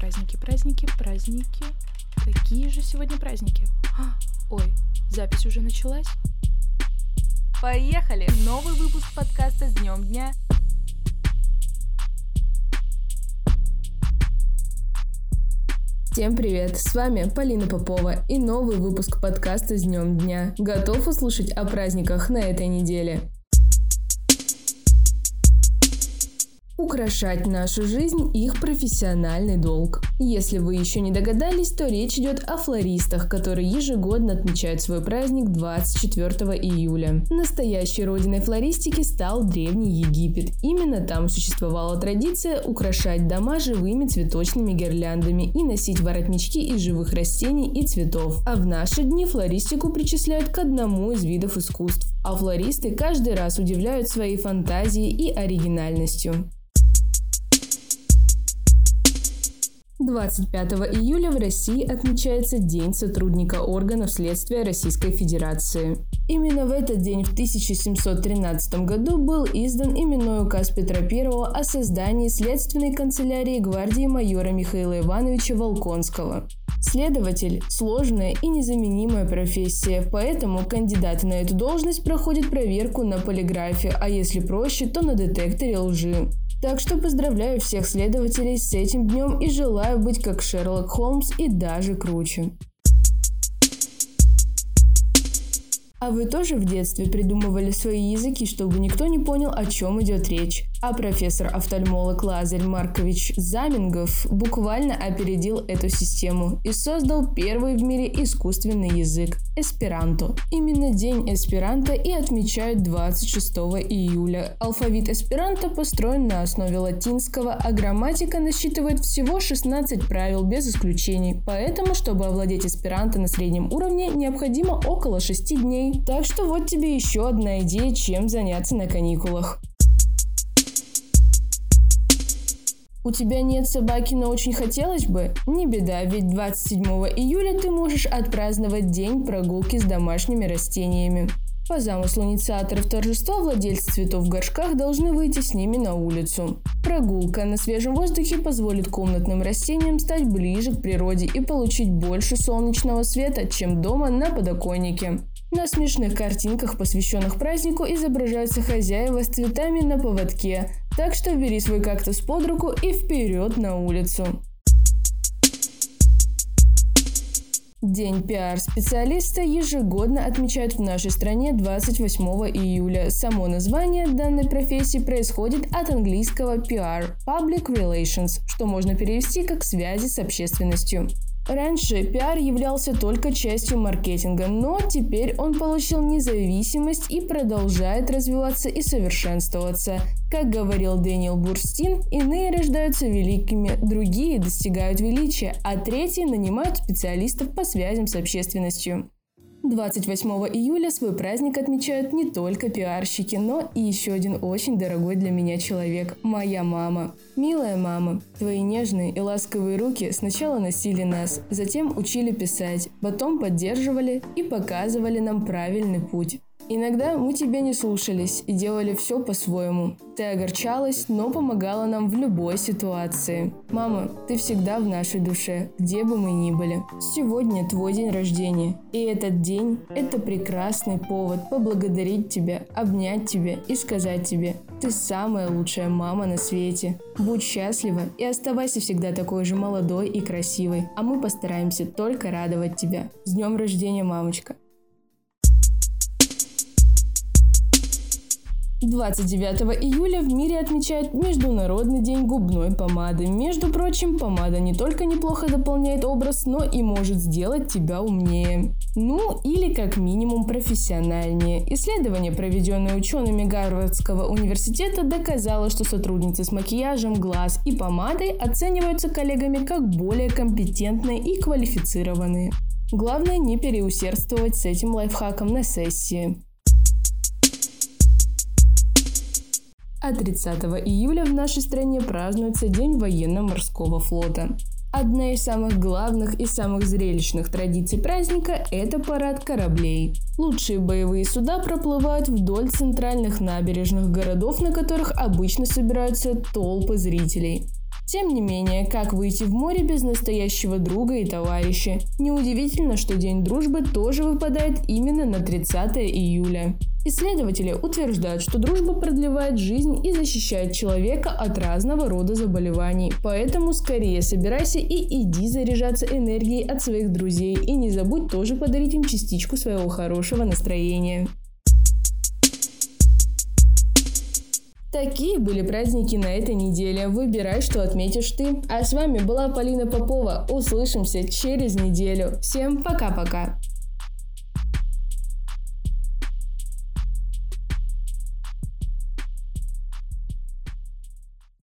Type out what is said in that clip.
Праздники, праздники, праздники. Какие же сегодня праздники? А, ой, запись уже началась? Поехали! Новый выпуск подкаста с днем дня. Всем привет! С вами Полина Попова и новый выпуск подкаста с днем дня. Готов услышать о праздниках на этой неделе? Украшать нашу жизнь – их профессиональный долг. Если вы еще не догадались, то речь идет о флористах, которые ежегодно отмечают свой праздник 24 июля. Настоящей родиной флористики стал Древний Египет. Именно там существовала традиция украшать дома живыми цветочными гирляндами и носить воротнички из живых растений и цветов. А в наши дни флористику причисляют к одному из видов искусств. А флористы каждый раз удивляют своей фантазией и оригинальностью. 25 июля в России отмечается День сотрудника органов следствия Российской Федерации. Именно в этот день в 1713 году был издан именной указ Петра I о создании следственной канцелярии гвардии майора Михаила Ивановича Волконского. Следователь – сложная и незаменимая профессия, поэтому кандидаты на эту должность проходят проверку на полиграфе, а если проще, то на детекторе лжи. Так что поздравляю всех следователей с этим днем и желаю быть как Шерлок Холмс и даже круче. А вы тоже в детстве придумывали свои языки, чтобы никто не понял, о чем идет речь? А профессор-офтальмолог Лазарь Маркович Замингов буквально опередил эту систему и создал первый в мире искусственный язык – эсперанто. Именно День эсперанто и отмечают 26 июля. Алфавит эсперанто построен на основе латинского, а грамматика насчитывает всего 16 правил без исключений. Поэтому, чтобы овладеть эсперанто на среднем уровне, необходимо около 6 дней. Так что вот тебе еще одна идея, чем заняться на каникулах. У тебя нет собаки, но очень хотелось бы? Не беда, ведь 27 июля ты можешь отпраздновать день прогулки с домашними растениями. По замыслу инициаторов торжества владельцы цветов в горшках должны выйти с ними на улицу. Прогулка на свежем воздухе позволит комнатным растениям стать ближе к природе и получить больше солнечного света, чем дома на подоконнике. На смешных картинках, посвященных празднику, изображаются хозяева с цветами на поводке, так что бери свой кактус под руку и вперед на улицу. День пиар-специалиста ежегодно отмечают в нашей стране 28 июля. Само название данной профессии происходит от английского PR – Public Relations, что можно перевести как «связи с общественностью». Раньше пиар являлся только частью маркетинга, но теперь он получил независимость и продолжает развиваться и совершенствоваться. Как говорил Дэниел Бурстин, иные рождаются великими, другие достигают величия, а третьи нанимают специалистов по связям с общественностью. 28 июля свой праздник отмечают не только пиарщики, но и еще один очень дорогой для меня человек – моя мама. Милая мама, твои нежные и ласковые руки сначала носили нас, затем учили писать, потом поддерживали и показывали нам правильный путь. Иногда мы тебя не слушались и делали все по-своему. Ты огорчалась, но помогала нам в любой ситуации. Мама, ты всегда в нашей душе, где бы мы ни были. Сегодня твой день рождения. И этот день – это прекрасный повод поблагодарить тебя, обнять тебя и сказать тебе, ты самая лучшая мама на свете. Будь счастлива и оставайся всегда такой же молодой и красивой, а мы постараемся только радовать тебя. С днем рождения, мамочка! 29 июля в мире отмечают Международный день губной помады. Между прочим, помада не только неплохо дополняет образ, но и может сделать тебя умнее. Ну, или как минимум профессиональнее. Исследование, проведенное учеными Гарвардского университета, доказало, что сотрудницы с макияжем, глаз и помадой оцениваются коллегами как более компетентные и квалифицированные. Главное не переусердствовать с этим лайфхаком на сессии. А 30 июля в нашей стране празднуется День военно-морского флота. Одна из самых главных и самых зрелищных традиций праздника – это парад кораблей. Лучшие боевые суда проплывают вдоль центральных набережных городов, на которых обычно собираются толпы зрителей. Тем не менее, как выйти в море без настоящего друга и товарища? Неудивительно, что День дружбы тоже выпадает именно на 30 июля. Исследователи утверждают, что дружба продлевает жизнь и защищает человека от разного рода заболеваний. Поэтому скорее собирайся и иди заряжаться энергией от своих друзей. И не забудь тоже подарить им частичку своего хорошего настроения. Такие были праздники на этой неделе. Выбирай, что отметишь ты. А с вами была Полина Попова. Услышимся через неделю. Всем пока-пока.